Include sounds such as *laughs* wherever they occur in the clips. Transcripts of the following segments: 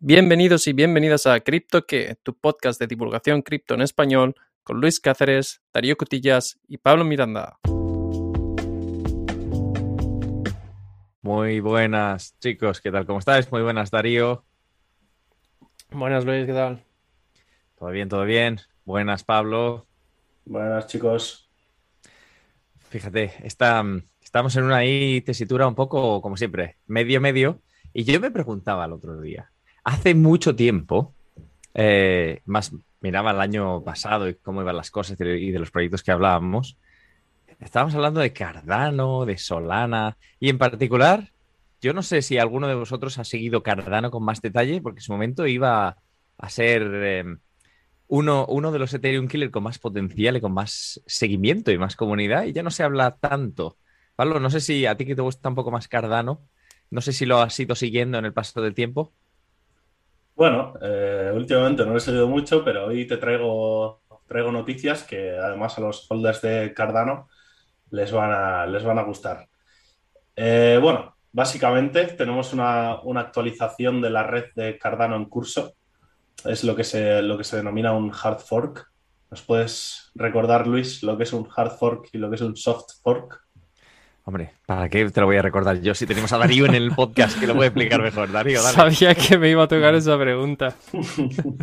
Bienvenidos y bienvenidas a CryptoQué, tu podcast de divulgación cripto en español, con Luis Cáceres, Darío Cotillas y Pablo Miranda. Muy buenas, chicos, ¿qué tal? ¿Cómo estáis? Muy buenas, Darío. Buenas, Luis, ¿qué tal? Todo bien, todo bien. Buenas, Pablo. Buenas, chicos. Fíjate, está, estamos en una tesitura un poco, como siempre, medio-medio. Y yo me preguntaba el otro día, hace mucho tiempo, eh, más miraba el año pasado y cómo iban las cosas y de los proyectos que hablábamos, estábamos hablando de Cardano, de Solana y en particular, yo no sé si alguno de vosotros ha seguido Cardano con más detalle, porque en su momento iba a ser eh, uno, uno de los Ethereum Killer con más potencial y con más seguimiento y más comunidad y ya no se habla tanto. Pablo, no sé si a ti que te gusta un poco más Cardano, no sé si lo has ido siguiendo en el paso del tiempo. Bueno, eh, últimamente no he seguido mucho, pero hoy te traigo, traigo noticias que además a los holders de Cardano les van a, les van a gustar. Eh, bueno, básicamente tenemos una, una, actualización de la red de Cardano en curso. Es lo que, se, lo que se denomina un hard fork. ¿Nos puedes recordar, Luis, lo que es un hard fork y lo que es un soft fork? Hombre, ¿para qué te lo voy a recordar yo si tenemos a Darío en el podcast que lo puede explicar mejor? Darío, dale. Sabía que me iba a tocar esa pregunta. *laughs*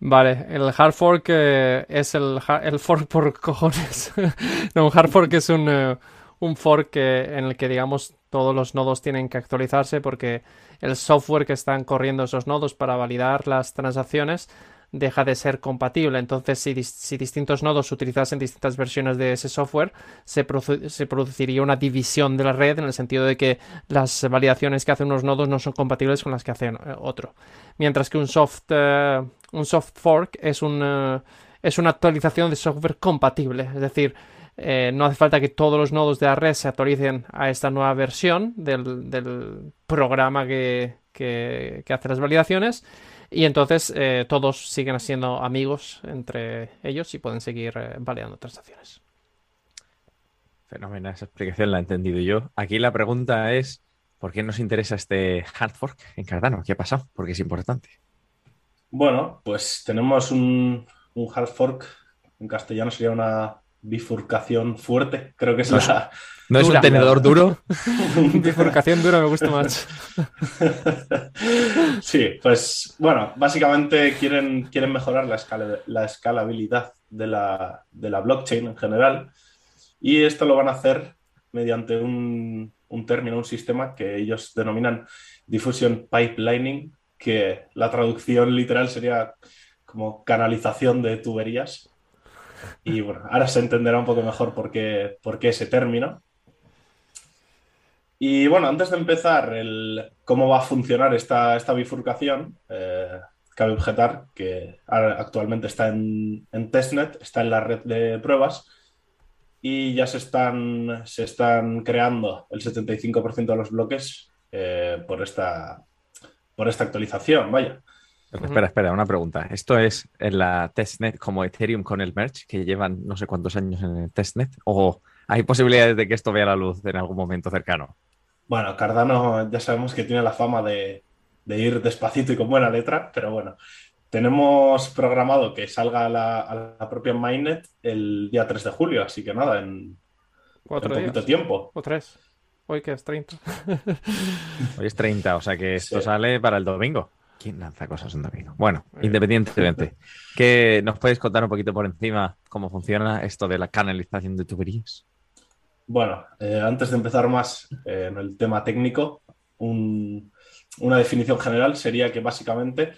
vale, el hard fork eh, es el, el, fork por cojones. *laughs* no, un hard fork es un, uh, un fork en el que, digamos, todos los nodos tienen que actualizarse porque el software que están corriendo esos nodos para validar las transacciones deja de ser compatible. Entonces, si, si distintos nodos utilizasen distintas versiones de ese software, se, produciría una división de la red en el sentido de que las validaciones que hacen unos nodos no son compatibles con las que hacen eh, otro. Mientras que un soft, uh, un soft fork es, un, uh, es una actualización de software compatible. Es decir, eh, no hace falta que todos los nodos de la red se actualicen a esta nueva versión del, del programa que, que hace las validaciones y entonces eh, todos siguen siendo amigos entre ellos y pueden seguir eh, validando transacciones. Fenomenal, esa explicación la he entendido yo. Aquí la pregunta es, ¿por qué nos interesa este hard fork en Cardano? ¿Qué ha pasado? Porque es importante. Bueno, pues tenemos un, un hard fork, en castellano sería una bifurcación fuerte, creo que es no la... ¿No es un tenedor duro? *laughs* *laughs* bifurcación dura me gusta más. *laughs* sí, pues bueno, básicamente quieren, quieren mejorar la, escala, la escalabilidad de la, de la, blockchain en general y esto lo van a hacer mediante un, un término, un sistema que ellos denominan diffusion pipelining, que la traducción literal sería como canalización de tuberías. Y bueno, ahora se entenderá un poco mejor por qué, por qué ese término. Y bueno, antes de empezar el, cómo va a funcionar esta, esta bifurcación, eh, cabe objetar que actualmente está en, en, testnet, está en la red de pruebas y ya se están, se están creando el 75% de los bloques eh, por, esta, por esta actualización. Vaya. Espera, espera, una pregunta. ¿Esto es en la testnet como Ethereum con el merge, que llevan no sé cuántos años en el testnet? ¿O hay posibilidades de que esto vea la luz en algún momento cercano? Bueno, Cardano ya sabemos que tiene la fama de, de ir despacito y con buena letra, pero bueno, tenemos programado que salga a la, a la, propia mainnet el día 3 de julio, así que nada, en, Cuatro en poquito días. tiempo. O tres. Hoy que es 30. Hoy es 30, o sea que esto Sí. sale para el domingo. ¿Quién lanza cosas un domingo? Bueno, independientemente, *laughs* ¿qué nos puedes contar un poquito por encima cómo funciona esto de la canalización de tuberías? Bueno, eh, antes de empezar más eh, en el tema técnico, un- una definición general sería que básicamente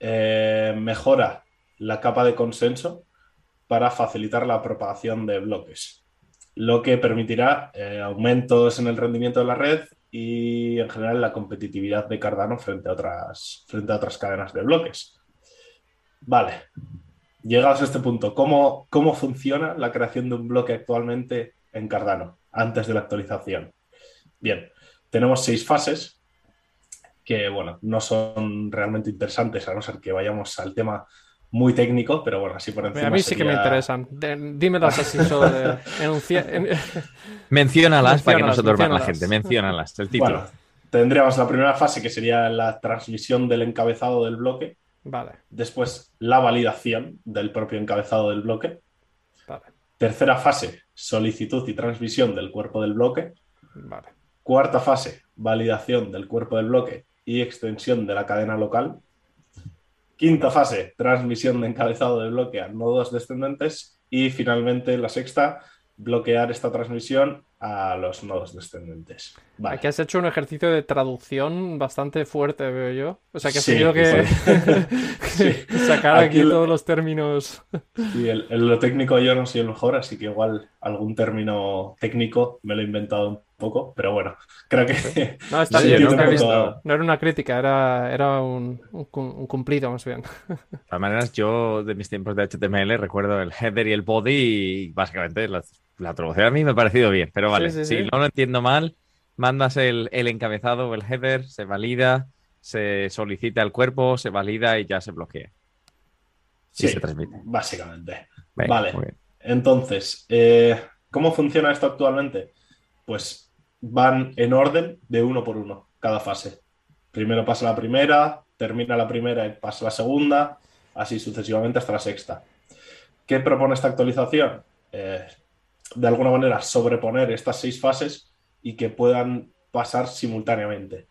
eh, mejora la capa de consenso para facilitar la propagación de bloques, lo que permitirá eh, aumentos en el rendimiento de la red y en general la competitividad de Cardano frente a otras, frente a otras cadenas de bloques. Vale, llegados a este punto, ¿cómo, ¿cómo funciona la creación de un bloque actualmente en Cardano antes de la actualización? Bien, tenemos seis fases que, bueno, no son realmente interesantes a no ser que vayamos al tema muy técnico, pero bueno, así por encima. A mí sí que me interesan. dímelas así solo de *laughs* Menciónalas para que no se duerma la gente. Menciónalas, el título. Bueno, tendríamos la primera fase que sería la transmisión del encabezado del bloque. Vale. Después, la validación del propio encabezado del bloque. Vale. Tercera fase, solicitud y transmisión del cuerpo del bloque. Vale. Cuarta fase, validación del cuerpo del bloque y extensión de la cadena local. Quinta fase, transmisión de encabezado de bloque a nodos descendentes. Y finalmente, la sexta, bloquear esta transmisión a los nodos descendentes. Aquí has hecho un ejercicio de traducción bastante fuerte, veo yo. O sea, que has tenido que, *laughs* sacar aquí, todos los términos. Sí, en lo técnico yo no soy el mejor, así que igual algún término técnico me lo he inventado un poco, pero bueno, creo que... *laughs* No, está bien, no, era una crítica, era, era un, cumplido más bien. De todas maneras, yo de mis tiempos de HTML recuerdo el header y el body y básicamente las la traducción a mí me ha parecido bien, pero vale, si no lo entiendo mal, mandas el, encabezado o el header, se valida, se solicita el cuerpo, se valida y ya se bloquea. Sí, se transmite. Básicamente. vale. Entonces, eh, ¿cómo funciona esto actualmente? Pues van en orden de uno por uno, cada fase. Primero pasa la primera, termina la primera y pasa la segunda, así sucesivamente hasta la sexta. ¿Qué propone esta actualización? Eh, de alguna manera sobreponer estas seis fases y que puedan pasar simultáneamente.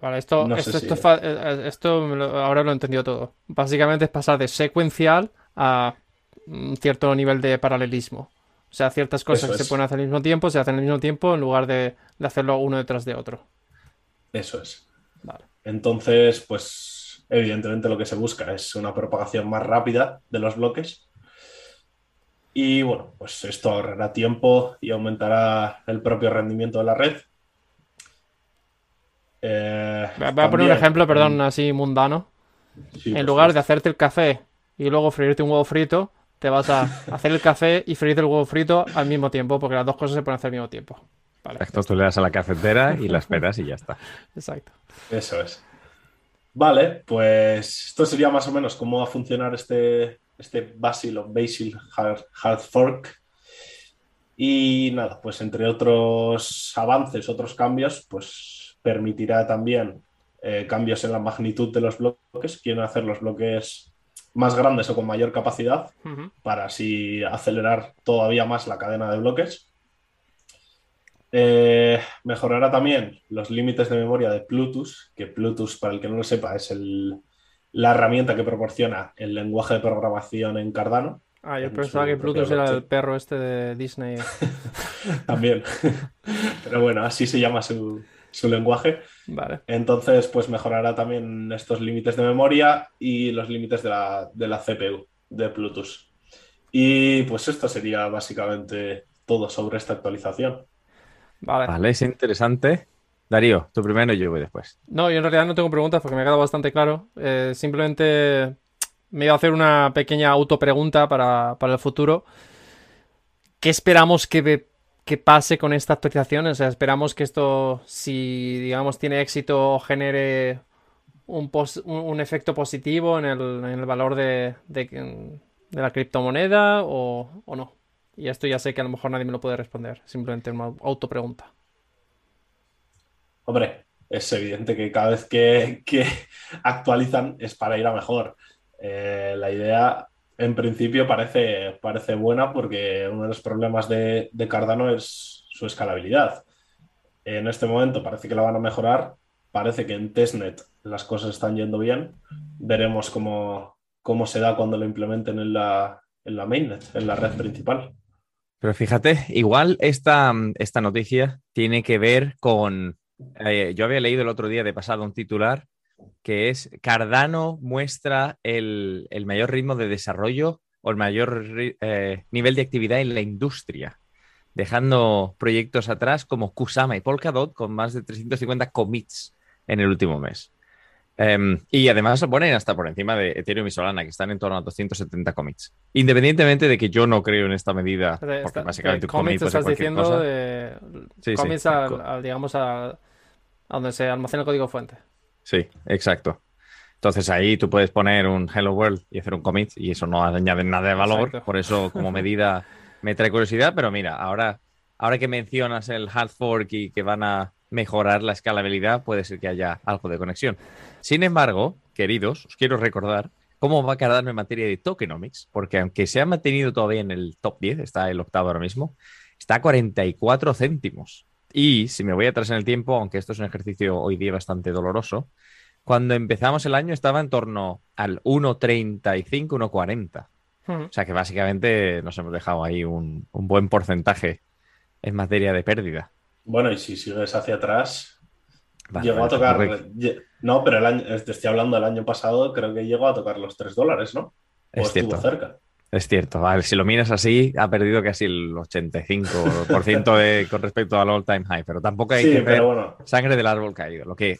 vale, esto, esto, ahora lo he entendido todo. Básicamente es pasar de secuencial a un cierto nivel de paralelismo. O sea, ciertas cosas que se pueden hacer al mismo tiempo se hacen al mismo tiempo en lugar de, hacerlo uno detrás de otro. Eso es. Entonces, pues evidentemente lo que se busca es una propagación más rápida de los bloques y bueno, pues esto ahorrará tiempo y aumentará el propio rendimiento de la red. Eh, Voy a poner un ejemplo, perdón, así mundano. en lugar de hacerte el café y luego freírte un huevo frito, te vas a *laughs* hacer el café y freírte el huevo frito al mismo tiempo, porque las dos cosas se pueden hacer al mismo tiempo. Vale. Esto tú le das a la cafetera y la esperas y ya está. *laughs* Exacto. Eso es. Vale, pues esto sería más o menos cómo va a funcionar este, este Basil o Basil Hard, Fork. Y nada, pues entre otros avances, otros cambios, pues permitirá también eh, cambios en la magnitud de los bloques. Quieren hacer los bloques más grandes o con mayor capacidad para así acelerar todavía más la cadena de bloques. Eh, mejorará también los límites de memoria de Plutus, que Plutus, para el que no lo sepa, es el, la herramienta que proporciona el lenguaje de programación en Cardano. Ah, yo pensaba que Plutus era el perro este de Disney. *laughs* También. *laughs* Pero bueno, así se llama su, lenguaje. Vale. Entonces, pues mejorará también estos límites de memoria y los límites de la, de la CPU de Plutus. Y pues esto sería básicamente todo sobre esta actualización. Vale. Vale, es interesante. Darío, tú primero y yo voy después. No, yo en realidad no tengo preguntas porque me ha quedado bastante claro. Eh, simplemente me iba a hacer una pequeña autopregunta para, para el futuro. ¿Qué esperamos que, que, pase con esta actualización? O sea, esperamos que esto, si digamos tiene éxito, genere un, un efecto positivo en el, en el valor de, de, la criptomoneda o, o no. Y esto ya sé que a lo mejor nadie me lo puede responder. Simplemente una autopregunta. Hombre, es evidente que cada vez que, actualizan es para ir a mejor. Eh, la idea, en principio, parece, parece buena porque uno de los problemas de, Cardano es su escalabilidad. En este momento parece que la van a mejorar. Parece que en testnet las cosas están yendo bien. Veremos cómo, cómo se da cuando lo implementen en la, en la mainnet, en la red principal. Pero fíjate, igual esta, esta noticia tiene que ver con eh, yo había leído el otro día de pasado un titular que es Cardano muestra el, mayor ritmo de desarrollo o el mayor eh, nivel de actividad en la industria. dejando proyectos atrás como Kusama y Polkadot con más de 350 commits en el último mes. Em, y además se ponen hasta por encima de Ethereum y Solana, que están en torno a 270 commits. Independientemente de que yo no creo en esta medida, porque básicamente un commit estás diciendo de commits al, digamos, a, donde se almacena el código fuente. Sí, exacto. Entonces ahí tú puedes poner un Hello World y hacer un commit y eso no añade nada de valor. Por eso, como *laughs* medida, me trae curiosidad. Pero mira, ahora, ahora que mencionas el hard fork y que van a mejorar la escalabilidad, puede ser que haya algo de conexión. Sin embargo, queridos, os quiero recordar cómo va Cardano en materia de tokenomics, porque aunque se ha mantenido todavía en el top 10, está el octavo ahora mismo, está a 44 céntimos. Y si me voy atrás en el tiempo, aunque esto es un ejercicio hoy día bastante doloroso, cuando empezamos el año estaba en torno al 1,35, 1,40. O sea que básicamente nos hemos dejado ahí un, un buen porcentaje en materia de pérdida. Bueno, y si sigues hacia atrás, llegó a tocar. No, pero el año, te estoy hablando del año pasado, creo que llegó a tocar los 3 dólares, ¿no? es cierto. cerca. Es cierto, vale, si lo miras así, ha perdido casi el 85% de, con respecto al all-time high, pero tampoco hay que ver sangre del árbol caído. Lo que,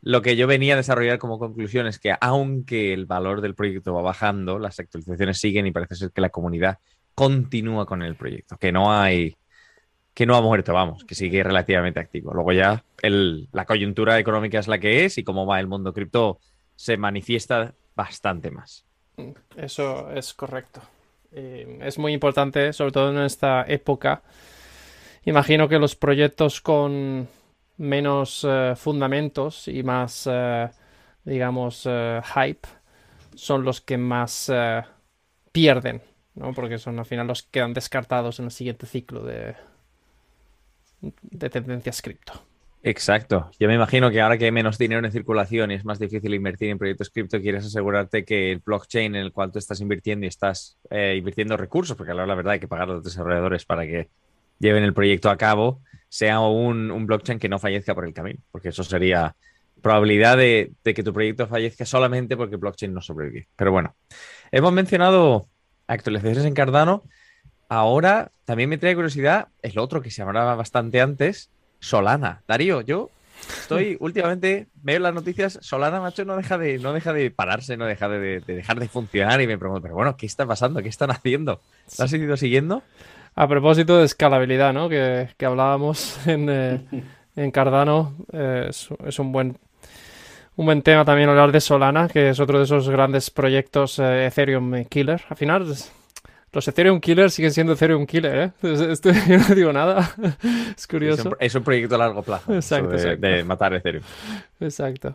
lo que yo venía a desarrollar como conclusión es que aunque el valor del proyecto va bajando, las actualizaciones siguen y parece ser que la comunidad continúa con el proyecto, que no hay que no ha muerto, vamos, que sigue relativamente activo. Luego ya la coyuntura económica es la que es y cómo va el mundo cripto se manifiesta bastante más. Eso es correcto. Eh, es muy importante, sobre todo en esta época. Imagino que los proyectos con menos eh, fundamentos y más, eh, digamos, hype son los que más pierden, ¿no? Porque son al final los que quedan descartados en el siguiente ciclo de, de tendencias cripto. Exacto. Yo me imagino que ahora que hay menos dinero en circulación y es más difícil invertir en proyectos cripto, quieres asegurarte que el blockchain en el cual tú estás invirtiendo y estás eh, invirtiendo recursos, porque la verdad hay que pagar a los desarrolladores para que lleven el proyecto a cabo, sea un, blockchain que no fallezca por el camino, porque eso sería probabilidad de, de, que tu proyecto fallezca solamente porque el blockchain no sobrevive. Pero bueno, hemos mencionado actualizaciones en Cardano Ahora también me trae curiosidad el otro que se hablaba bastante antes, Solana. Darío, yo estoy *laughs* últimamente, veo las noticias, Solana, macho, no deja de, no deja de pararse, no deja de, dejar de funcionar y me pregunto, pero bueno, ¿qué está pasando? ¿Qué están haciendo? ¿Lo has seguido siguiendo? A propósito de escalabilidad, ¿no? Que, hablábamos *laughs* en, eh, *laughs* Cardano, eh, es, un buen un buen tema también hablar de Solana, que es otro de esos grandes proyectos eh, Ethereum Killer. Al final, los Ethereum Killers siguen siendo Ethereum Killer, ¿eh? *laughs* Esto, *laughs* yo no digo nada. es curioso. Es un, proyecto a largo plazo. Exacto, de, matar Ethereum. Exacto.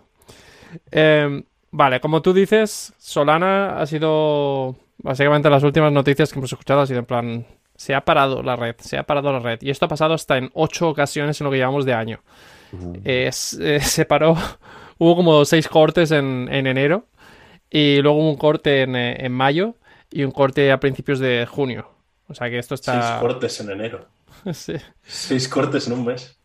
Em, vale, como tú dices, Solana ha sido básicamente las últimas noticias que hemos escuchado. Ha sido en plan, se ha parado la red, se ha parado la red. Y esto ha pasado hasta en ocho ocasiones en lo que llevamos de año. Eh, *laughs* se paró, hubo como seis cortes en, enero y luego un corte en, eh, en mayo y un corte a principios de junio. O sea que esto está. Seis cortes en enero. *laughs* sí. Seis cortes en un mes.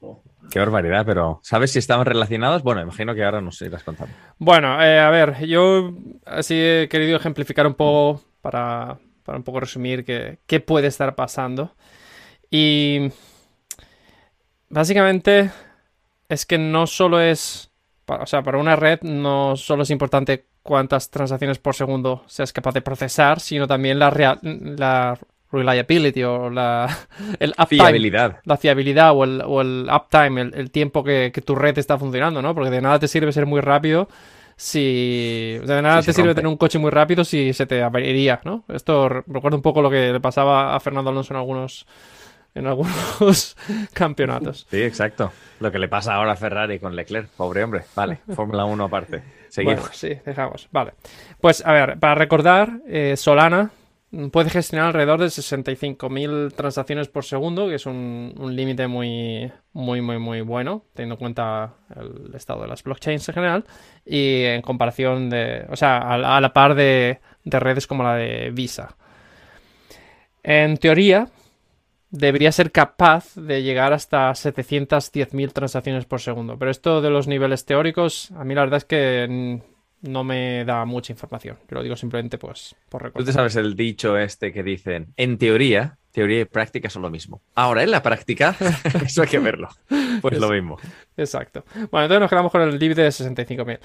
Qué barbaridad, pero ¿sabes si estaban relacionados? Bueno, imagino que ahora nos irás contando. Bueno, eh, a ver, yo así he querido ejemplificar un poco para, para un poco resumir qué, qué puede estar pasando. Y básicamente es que no solo es, o sea, para una red no solo es importante cuántas transacciones por segundo seas capaz de procesar, sino también la, la reliability o la *laughs* el fiabilidad. la fiabilidad o el, o el uptime, el, tiempo que, tu red está funcionando, ¿no? Porque de nada te sirve ser muy rápido si... De nada te sirve tener un coche muy rápido si se te averiría, ¿no? Esto recuerda un poco lo que le pasaba a Fernando Alonso en algunos en algunos *laughs* campeonatos. Sí, exacto. Lo que le pasa ahora a Ferrari con Leclerc, pobre hombre. Vale, Fórmula 1 aparte. Seguimos. sí, dejamos. Vale. Pues a ver, para recordar, eh, Solana puede gestionar alrededor de 65.000 transacciones por segundo, que es un, límite muy, muy, muy, muy bueno, teniendo en cuenta el estado de las blockchains en general, y en comparación de, o sea, a, la par de, de redes como la de Visa. En teoría, debería ser capaz de llegar hasta 710.000 transacciones por segundo. Pero esto de los niveles teóricos, a mí la verdad es que no me da mucha información. Yo lo digo simplemente pues por recordar. Tú te sabes el dicho este que dicen, en teoría, teoría y práctica son lo mismo. Ahora, en la práctica, *laughs* eso hay que verlo. Pues lo mismo. Exacto. Bueno, entonces nos quedamos con el div de 65.000.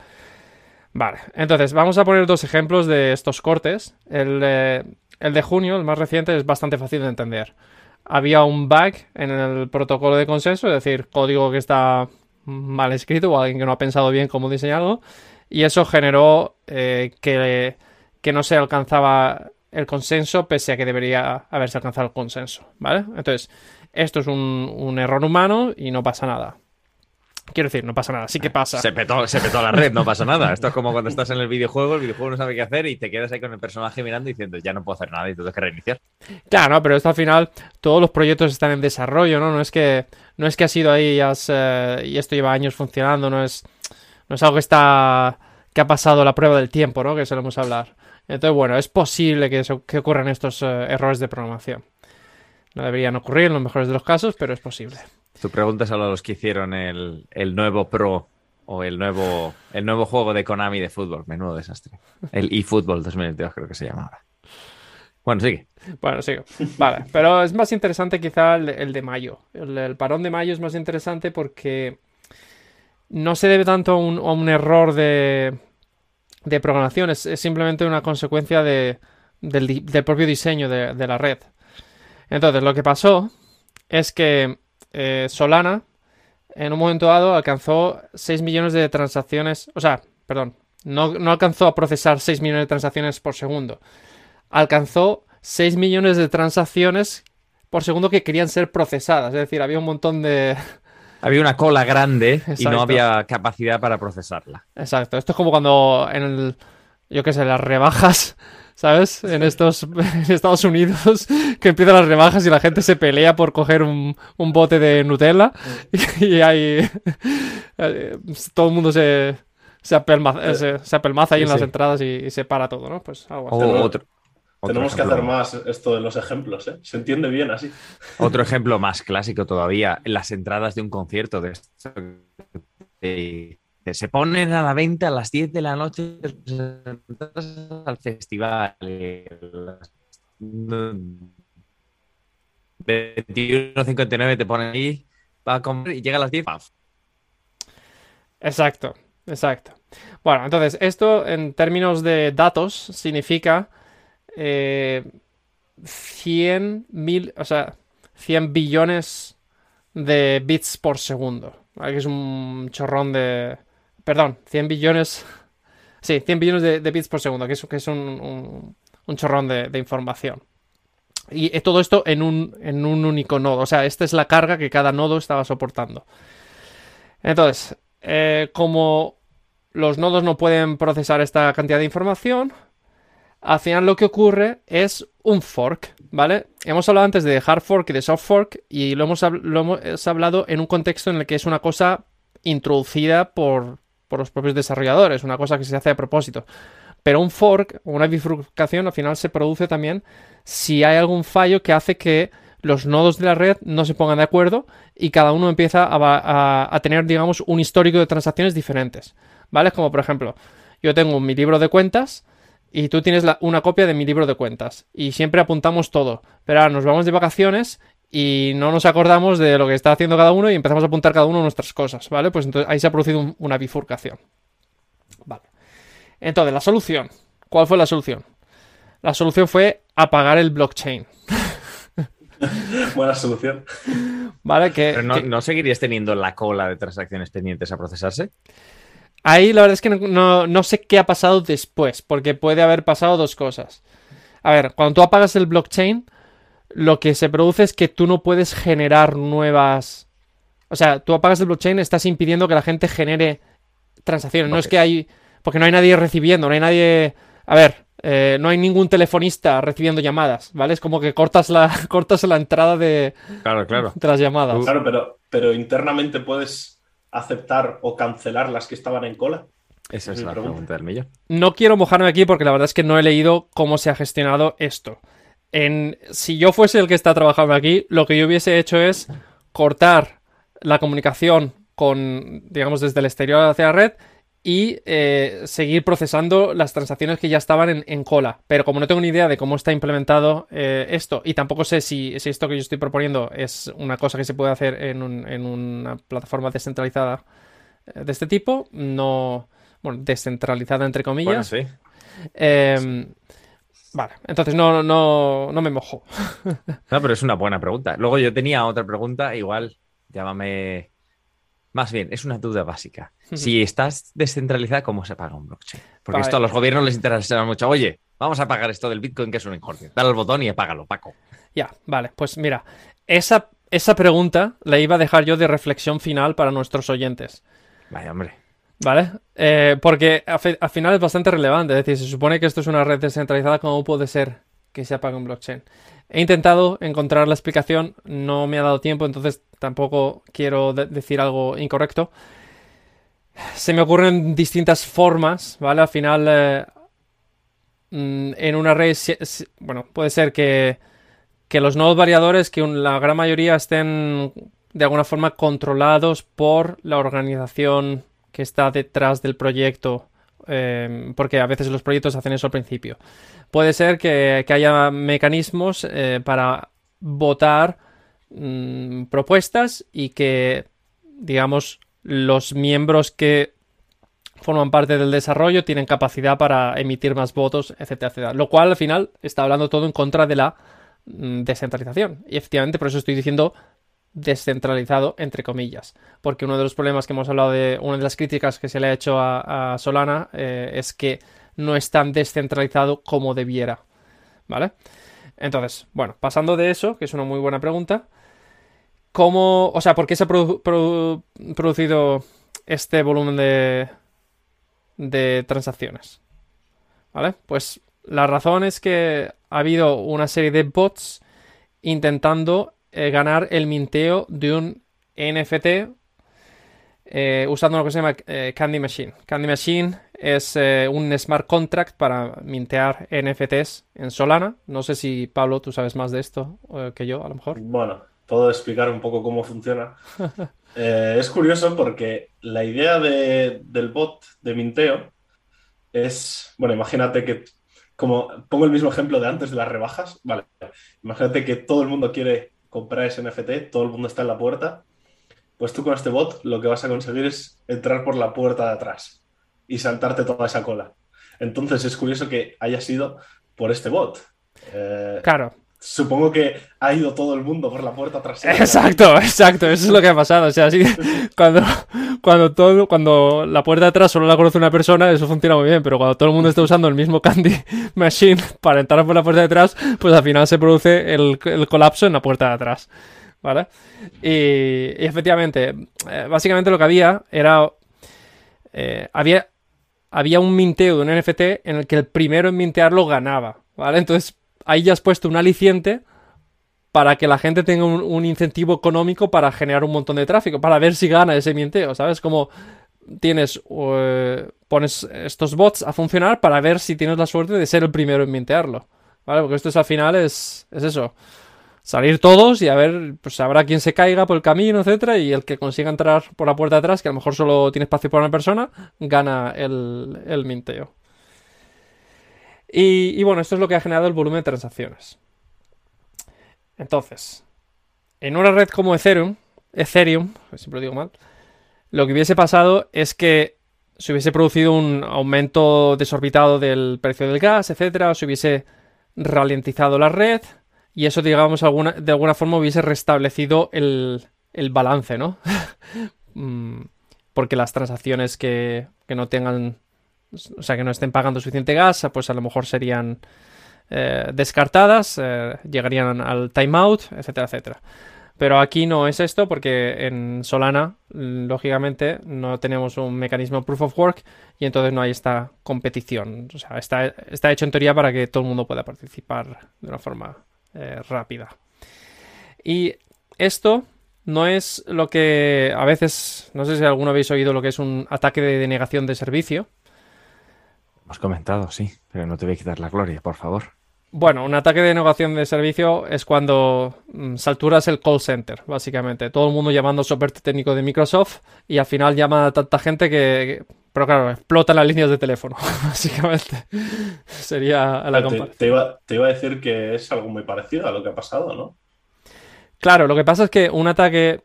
Vale, entonces vamos a poner dos ejemplos de estos cortes. El, eh, el de junio, el más reciente, es bastante fácil de entender. Había un bug en el protocolo de consenso, es decir, código que está mal escrito o alguien que no ha pensado bien cómo diseñarlo, y eso generó eh, que, que no se alcanzaba el consenso pese a que debería haberse alcanzado el consenso, ¿vale? Entonces, esto es un, un error humano y no pasa nada. Quiero decir, no pasa nada, sí que pasa. Se petó, se petó la red, no pasa nada. Esto es como cuando estás en el videojuego, el videojuego no sabe qué hacer y te quedas ahí con el personaje mirando y diciendo, ya no puedo hacer nada y tienes que reiniciar. Claro, no, pero esto al final, todos los proyectos están en desarrollo, ¿no? No es que, no es que ha sido ahí y, has, eh, y esto lleva años funcionando, no es, no es algo que está, que ha pasado la prueba del tiempo, ¿no? Que solemos hablar. Entonces, bueno, es posible que, que ocurran estos eh, errores de programación. No deberían ocurrir en los mejores de los casos, pero es posible. Tu pregunta es a los que hicieron el, el nuevo Pro o el nuevo, el nuevo juego de Konami de fútbol. Menudo desastre. El eFootball 2022 creo que se llama ahora. Bueno, sigue. Bueno, sigo. Vale, pero es más interesante quizá el, de mayo. El, parón de mayo es más interesante porque no se debe tanto a un, error de, de programación, es, simplemente una consecuencia de, del, propio diseño de la red. Entonces, lo que pasó es que eh, Solana en un momento dado alcanzó 6 millones de transacciones, o sea, perdón, no, no alcanzó a procesar 6 millones de transacciones por segundo, alcanzó 6 millones de transacciones por segundo que querían ser procesadas, es decir, había un montón de... *laughs* Había una cola grande y no había capacidad para procesarla. Exacto, esto es como cuando en el, yo qué sé, las rebajas, ¿sabes? En estos, *laughs* en Estados Unidos, que empiezan las rebajas y la gente se pelea por coger un, un bote de Nutella *laughs* y, hay, eh, todo el mundo se, se, apelmaza, se, se apelmaza ahí Sí, en las sí. entradas y, y se para todo, ¿no? Pues algo así. O Tenemos- otro, otro Tenemos que hacer más esto de los ejemplos, ¿eh? Se entiende bien así. Otro ejemplo más clásico todavía, las entradas de un concierto de esto se ponen a la venta a las 10 de la noche al festival. 21.59 te ponen ahí para comprar y llega a las 10. ¡paf! Exacto, exacto. Bueno, entonces, esto en términos de datos significa eh, 100 mil, o sea, 100 billones de bits por segundo. es un chorrón de... Perdón, 100 billones... Sí, 100 billones de, bits por segundo, que es, es un, un- chorrón de, información. Y eh, todo esto en un, en un único nodo. O sea, esta es la carga que cada nodo estaba soportando. Entonces, eh, como los nodos no pueden procesar esta cantidad de información, al final lo que ocurre es un fork, ¿vale? Hemos hablado antes de hard fork y de soft fork y lo hemos, lo hemos hablado en un contexto en el que es una cosa introducida por, por los propios desarrolladores, una cosa que se hace a propósito. Pero un fork una bifurcación al final se produce también si hay algún fallo que hace que los nodos de la red no se pongan de acuerdo y cada uno empieza a, tener, digamos, un histórico de transacciones diferentes. ¿Vale? Como por ejemplo, yo tengo mi libro de cuentas y tú tienes una copia de mi libro de cuentas y siempre apuntamos todo. Pero ahora nos vamos de vacaciones y no nos acordamos de lo que está haciendo cada uno y empezamos a apuntar cada uno nuestras cosas, ¿vale? Pues entonces ahí se ha producido un- una bifurcación. Vale. Entonces, la solución. ¿Cuál fue la solución? La solución fue apagar el blockchain, *laughs* Buena solución. ¿vale? Que, Pero no, que- ¿no seguirías teniendo la cola de transacciones pendientes a procesarse? Ahí la verdad es que no, no- no sé qué ha pasado después, porque puede haber pasado dos cosas. A ver, cuando tú apagas el blockchain, lo que se produce es que tú no puedes generar nuevas... O sea, tú apagas el blockchain, estás impidiendo que la gente genere transacciones. No es que hay... Porque no hay nadie recibiendo, no hay nadie... A ver, eh, no hay ningún telefonista recibiendo llamadas, ¿vale? Es como que cortas la, *laughs* cortas la entrada de, Claro, claro. de las llamadas. Claro, pero, pero internamente puedes aceptar o cancelar las que estaban en cola. Esa es Mi la pregunta. pregunta del millón. No quiero mojarme aquí porque la verdad es que no he leído cómo se ha gestionado esto. En, si yo fuese el que está trabajando aquí, lo que yo hubiese hecho es cortar la comunicación con, digamos, desde el exterior hacia la red y eh, seguir procesando las transacciones que ya estaban en, cola. Pero como no tengo ni idea de cómo está implementado eh, esto y tampoco sé si, esto que yo estoy proponiendo es una cosa que se puede hacer en, una plataforma descentralizada eh, de este tipo, no... Bueno, descentralizada entre comillas. Bueno, sí. Em, vale, entonces no, no, no me mojo. *laughs* no, pero es una buena pregunta. Luego yo tenía otra pregunta, igual, llámame más bien, es una duda básica. Si estás descentralizada, ¿cómo se paga un blockchain? Porque esto a los gobiernos les interesa mucho. Oye, vamos a pagar esto del Bitcoin que es un incordio. Dale al botón y págalo, Paco. Ya, vale. Pues mira, esa, esa pregunta la iba a dejar yo de reflexión final para nuestros oyentes. Vaya, hombre. ¿Vale? Eh, porque al final es bastante relevante. Es decir, se supone que esto es una red descentralizada, ¿cómo puede ser que se apague un blockchain? He intentado encontrar la explicación, no me ha dado tiempo, entonces tampoco quiero decir algo incorrecto. Se me ocurren distintas formas, ¿vale? Al final, eh, mm, en una red, bueno, puede ser que, que los nodos variadores, que la gran mayoría estén de alguna forma controlados por la organización que está detrás del proyecto Em, porque a veces los proyectos hacen eso al principio. Puede ser que, haya mecanismos eh, para votar mm, propuestas y que, digamos, los miembros que forman parte del desarrollo tienen capacidad para emitir más votos, etcétera, etcétera. Lo cual al final está hablando todo en contra de la mm, descentralización. Y efectivamente, por eso estoy diciendo descentralizado, entre comillas. Porque uno de los problemas que hemos hablado de, una de las críticas que se le ha hecho a, Solana eh, es que no es tan descentralizado como debiera. ¿Vale? Entonces, bueno, pasando de eso, que es una muy buena pregunta, ¿cómo, o sea, por qué se ha producido este volumen de, de transacciones? ¿Vale? Pues la razón es que ha habido una serie de bots intentando eh, ganar el minteo de un NFT eh, usando lo que se llama eh, Candy Machine. Candy Machine es un smart contract para mintear NFTs en Solana. No sé si, Pablo, tú sabes más de esto que yo, a lo mejor. Bueno, puedo explicar un poco cómo funciona. *laughs* es curioso porque la idea del bot de minteo es, bueno, imagínate que, como pongo el mismo ejemplo de antes de las rebajas, vale, imagínate que todo el mundo quiere comprar ese NFT, todo el mundo está en la puerta, pues tú con este bot lo que vas a conseguir es entrar por la puerta de atrás y saltarte toda esa cola. Entonces es curioso que haya sido por este bot. Eh, claro. Supongo que ha ido todo el mundo por la puerta trasera. Exacto, exacto, eso es lo que ha pasado. O sea, así cuando, cuando, todo, cuando la puerta de atrás solo la conoce una persona, eso funciona muy bien, pero cuando todo el mundo está usando el mismo Candy *laughs* Machine para entrar por la puerta de atrás, pues al final se produce el, colapso en la puerta de atrás. ¿Vale? Y, efectivamente, eh, básicamente lo que había era. Eh, había, había un minteo de un NFT en el que el primero en mintearlo ganaba. ¿Vale? Entonces ahí ya has puesto un aliciente para que la gente tenga un, incentivo económico para generar un montón de tráfico, para ver si gana ese mienteo, ¿sabes? Como tienes, eh, pones estos bots a funcionar para ver si tienes la suerte de ser el primero en mintearlo, ¿vale? Porque esto es al final es, es eso, salir todos y a ver, pues habrá quien se caiga por el camino, etcétera, y el que consiga entrar por la puerta de atrás, que a lo mejor solo tiene espacio para una persona, gana el, el minteo. Y, bueno, esto es lo que ha generado el volumen de transacciones. Entonces, en una red como Ethereum, Ethereum, siempre lo digo mal, lo que hubiese pasado es que se hubiese producido un aumento desorbitado del precio del gas, etcétera, se hubiese ralentizado la red y eso, digamos, de alguna forma hubiese restablecido el, balance, ¿no? *laughs* Mm, porque las transacciones que no tengan o sea, que no estén pagando suficiente gas, pues a lo mejor serían eh, descartadas, eh, llegarían al timeout, etcétera, etcétera. Pero aquí no es esto porque en Solana, lógicamente, no tenemos un mecanismo proof of work y entonces no hay esta competición. O sea, está, está hecho en teoría para que todo el mundo pueda participar de una forma eh, rápida. Y esto no es lo que a veces, no sé si alguno habéis oído lo que es un ataque de denegación de servicio has comentado, sí, pero no te voy a quitar la gloria, por favor. Bueno, un ataque de negación de servicio es cuando mm, salturas el call center, básicamente. Todo el mundo llamando soporte técnico de Microsoft y al final llama a tanta gente que, pero claro, explotan las líneas de teléfono, *laughs* básicamente. Sería la te, te, iba, te iba a decir que es algo muy parecido a lo que ha pasado, ¿no? Claro, lo que pasa es que un ataque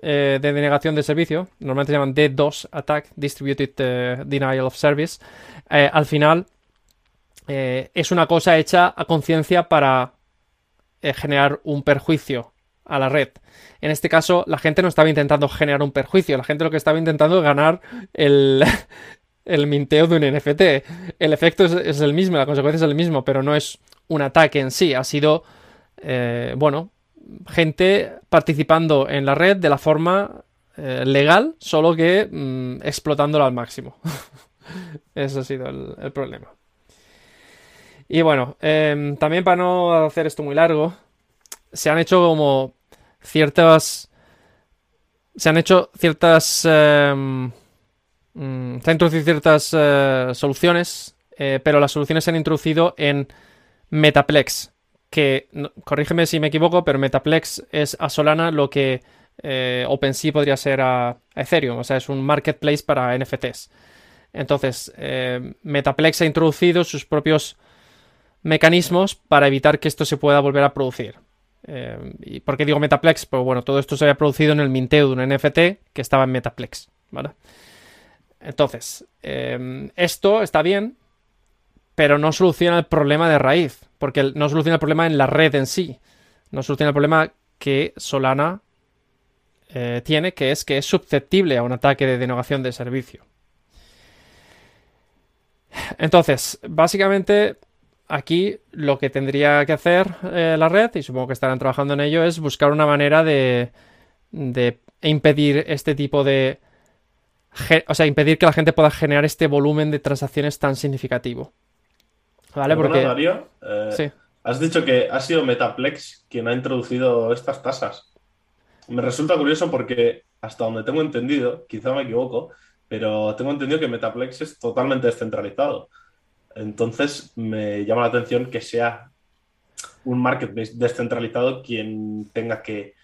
eh, de denegación de servicio, normalmente se llaman D2 Attack, Distributed eh, Denial of Service, eh, al final es una cosa hecha a conciencia para generar un perjuicio a la red. En este caso, la gente no estaba intentando generar un perjuicio, la gente lo que estaba intentando es ganar el, *laughs* el minteo de un NFT. El efecto es, el mismo, la consecuencia es el mismo, pero no es un ataque en sí, ha sido, bueno, gente participando en la red de la forma eh, legal, solo que mm, explotándola al máximo. *laughs* Ese ha sido el, problema. Y bueno, em, también para no hacer esto muy largo, se han hecho como ciertas... Se han hecho ciertas... Em, mm, se han introducido ciertas eh, soluciones, eh, pero las soluciones se han introducido en Metaplex, que, corrígeme si me equivoco, pero Metaplex es a Solana lo que eh, OpenSea podría ser a, Ethereum, o sea, es un marketplace para NFTs. Entonces, eh, Metaplex ha introducido sus propios mecanismos para evitar que esto se pueda volver a producir. Eh, ¿Y por qué digo Metaplex? Pues bueno, todo esto se había producido en el minteo de un NFT que estaba en Metaplex. Entonces, esto está bien, pero no soluciona el problema de raíz, porque no soluciona el problema en la red en sí, no soluciona el problema que Solana eh, tiene, que es que es susceptible a un ataque de denegación de servicio. Entonces, básicamente aquí lo que tendría que hacer eh, la red, y supongo que estarán trabajando en ello, es buscar una manera de, de impedir este tipo de... O sea, impedir que la gente pueda generar este volumen de transacciones tan significativo. ¿Vale? Porque... Darío, eh, Has dicho que ha sido Metaplex quien ha introducido estas tasas. Me resulta curioso porque, hasta donde tengo entendido, quizá me equivoco, pero tengo entendido que Metaplex es totalmente descentralizado. Entonces me llama la atención que sea un marketplace descentralizado quien tenga que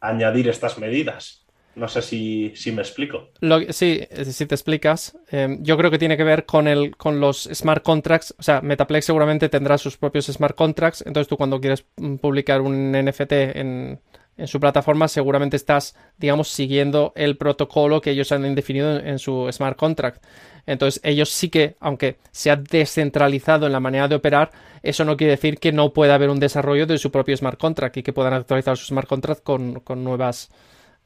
añadir estas medidas. No sé si, me explico. sí, si te explicas. Em, yo creo que tiene que ver con, el, con los smart contracts. O sea, Metaplex seguramente tendrá sus propios smart contracts. Entonces tú cuando quieres mm, publicar un NFT en, en su plataforma, seguramente estás, digamos, siguiendo el protocolo que ellos han definido en, su smart contract. Entonces, ellos sí que, aunque se ha descentralizado en la manera de operar, eso no quiere decir que no pueda haber un desarrollo de su propio smart contract y que puedan actualizar su smart contract con, con nuevas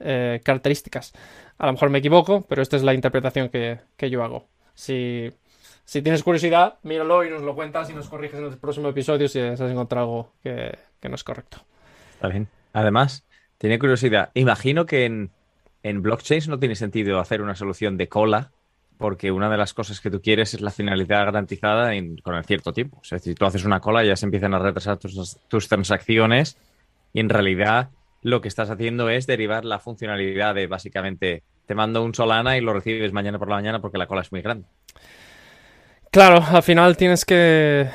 eh, características. A lo mejor me equivoco, pero esta es la interpretación que, yo hago. Si, si, tienes curiosidad, míralo y nos lo cuentas y nos corriges en el próximo episodio si has encontrado algo que, no es correcto. Está bien. Además, tiene curiosidad. Imagino que en, en blockchains no tiene sentido hacer una solución de cola porque una de las cosas que tú quieres es la finalidad garantizada con el cierto tiempo. O sea, si tú haces una cola ya se empiezan a retrasar tus, tus transacciones y en realidad lo que estás haciendo es derivar la funcionalidad de básicamente te mando un Solana y lo recibes mañana por la mañana porque la cola es muy grande. Claro, al final tienes que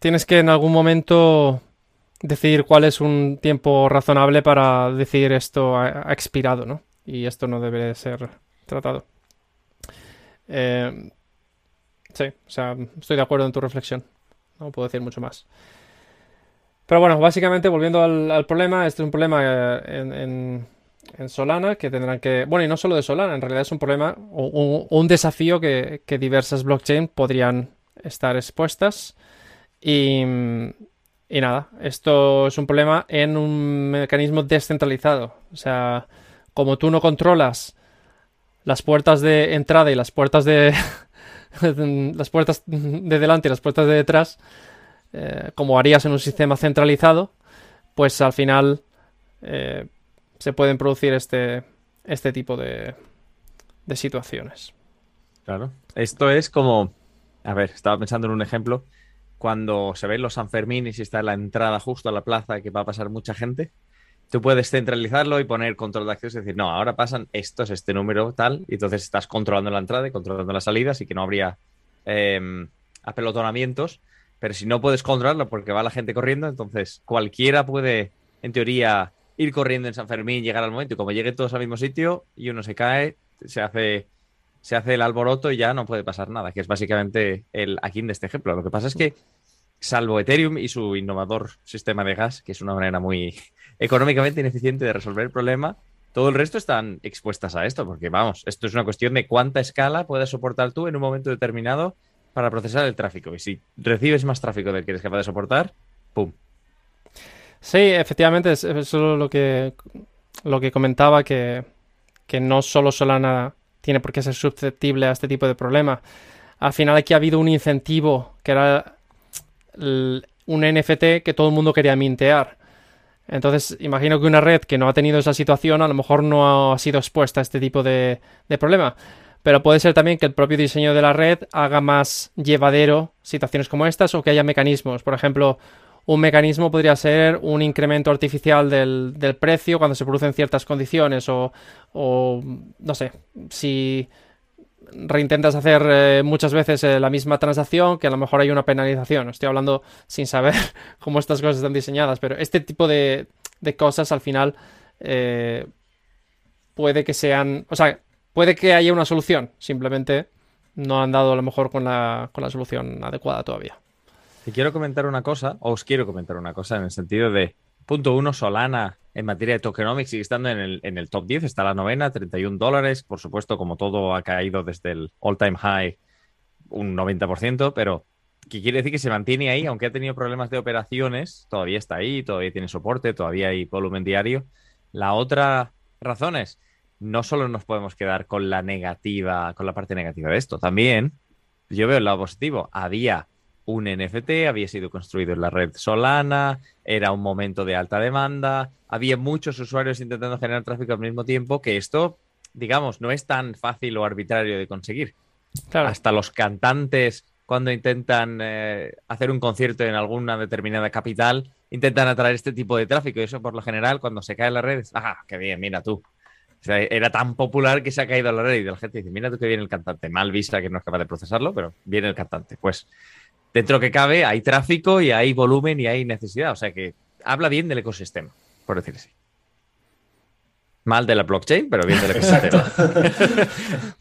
tienes que en algún momento decidir cuál es un tiempo razonable para decir esto ha, expirado, ¿no? Y esto no debe ser tratado. Eh, sí, o sea, estoy de acuerdo en tu reflexión. No puedo decir mucho más. Pero bueno, básicamente volviendo al, problema, este es un problema eh, en, Solana que tendrán que... Bueno, y no solo de Solana, en realidad es un problema un, desafío que, diversas blockchains podrían estar expuestas. Y, y nada, esto es un problema en un mecanismo descentralizado. O sea, como tú no controlas las puertas de entrada y las puertas de... *laughs* las puertas de delante y las puertas de detrás, eh, como harías en un sistema centralizado, pues al final eh, se pueden producir este, este tipo de, de situaciones. Claro. Esto es como, a ver, estaba pensando en un ejemplo, cuando se ven los Sanfermín y si está la entrada justo a la plaza que va a pasar mucha gente, tú puedes centralizarlo y poner control de acceso y decir, no, ahora pasan estos, este número tal, y entonces estás controlando la entrada y controlando las salidas y que no habría eh, apelotonamientos pero si no puedes controlarlo porque va la gente corriendo, entonces cualquiera puede, en teoría, ir corriendo en San Fermín, llegar al momento y como llegue todos al mismo sitio y uno se cae, se hace se hace el alboroto y ya no puede pasar nada, que es básicamente el aquí de este ejemplo. Lo que pasa es que, salvo Ethereum y su innovador sistema de gas, que es una manera muy *laughs* económicamente ineficiente de resolver el problema, todo el resto están expuestas a esto, porque vamos, esto es una cuestión de cuánta escala puedes soportar tú en un momento determinado para procesar el tráfico. Y si recibes más tráfico del que eres capaz de soportar, ¡pum! Sí, efectivamente, es, solo lo que, lo que comentaba, que, que no solo Solana tiene por qué ser susceptible a este tipo de problema. Al final aquí ha habido un incentivo que era un NFT que todo el mundo quería mintear. Entonces, imagino que una red que no ha tenido esa situación a lo mejor no ha sido expuesta a este tipo de, de problema. Pero puede ser también que el propio diseño de la red haga más llevadero situaciones como estas o que haya mecanismos. Por ejemplo, un mecanismo podría ser un incremento artificial del, del precio cuando se producen ciertas condiciones o, o no sé, si reintentas hacer eh, muchas veces eh, la misma transacción, que a lo mejor hay una penalización. Estoy hablando sin saber *laughs* cómo estas cosas están diseñadas, pero este tipo de, de cosas al final eh, puede que sean, o sea, Puede que haya una solución, simplemente no han dado a lo mejor con la, con la solución adecuada todavía. Te quiero comentar una cosa, o os quiero comentar una cosa en el sentido de, punto uno, Solana en materia de tokenomics sigue estando en el, en el top 10, está la novena, 31 dólares, por supuesto, como todo ha caído desde el all-time high un 90%, pero que quiere decir que se mantiene ahí, aunque ha tenido problemas de operaciones, todavía está ahí, todavía tiene soporte, todavía hay volumen diario. La otra razón es no solo nos podemos quedar con la negativa, con la parte negativa de esto, también yo veo el lado positivo. Había un NFT, había sido construido en la red Solana, era un momento de alta demanda, había muchos usuarios intentando generar tráfico al mismo tiempo, que esto, digamos, no es tan fácil o arbitrario de conseguir. Hasta los cantantes, cuando intentan eh, hacer un concierto en alguna determinada capital, intentan atraer este tipo de tráfico. Y eso, por lo general, cuando se cae en las redes, ¡ah, qué bien! Mira tú, era tan popular que se ha caído a la red y la gente dice, mira tú que viene el cantante. Mal vista que no es capaz de procesarlo, pero viene el cantante. Pues dentro que cabe hay tráfico y hay volumen y hay necesidad. O sea que habla bien del ecosistema, por decir así. Mal de la blockchain, pero bien del ecosistema. *laughs*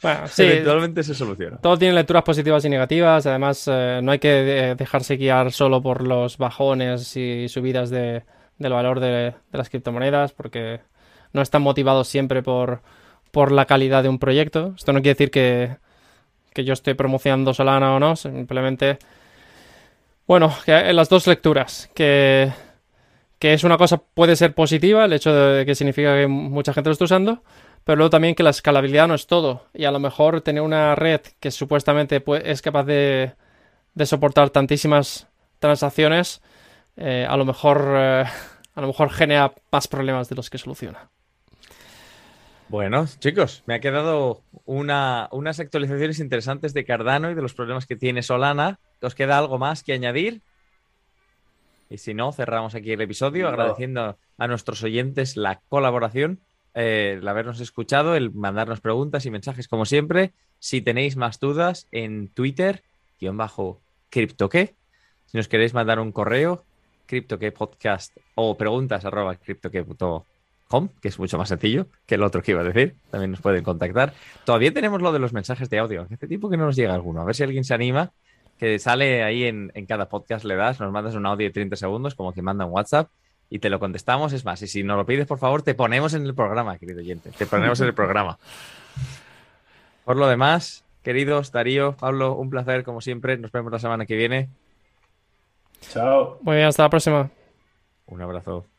bueno, *laughs* sí, Eventualmente se soluciona. Todo tiene lecturas positivas y negativas. Además, eh, no hay que eh, dejarse guiar solo por los bajones y subidas de, del valor de las criptomonedas, porque no están motivados siempre por, por la calidad de un proyecto. Esto no quiere decir que, que yo esté promocionando Solana o no, simplemente, bueno, que las dos lecturas, que, que es una cosa, puede ser positiva, el hecho de que significa que mucha gente lo está usando, pero luego también que la escalabilidad no es todo. Y a lo mejor tener una red que supuestamente es capaz de, de soportar tantísimas transacciones, eh, a lo mejor eh, a lo mejor genera más problemas de los que soluciona. Bueno, chicos, me ha quedado unas actualizaciones interesantes de Cardano y de los problemas que tiene Solana. ¿Os queda algo más que añadir? Y si no, cerramos aquí el episodio agradeciendo a nuestros oyentes la colaboración, eh, el habernos escuchado, el mandarnos preguntas y mensajes como siempre. Si tenéis más dudas, en Twitter, guion bajo CryptoQué. Si nos queréis mandar un correo, CryptoQué podcast o preguntas arroba que es mucho más sencillo que el otro que iba a decir. También nos pueden contactar. Todavía tenemos lo de los mensajes de audio. Hace tiempo que no nos llega alguno. A ver si alguien se anima, que sale ahí en, cada podcast, le das, nos mandas un audio de 30 segundos, como que manda un WhatsApp, y te lo contestamos. Es más, y si nos lo pides, por favor, te ponemos en el programa, querido oyente. Te ponemos en el programa. Por lo demás, queridos Darío, Pablo, un placer como siempre. Nos vemos la semana que viene. Chao. Muy bien, hasta la próxima. Un abrazo.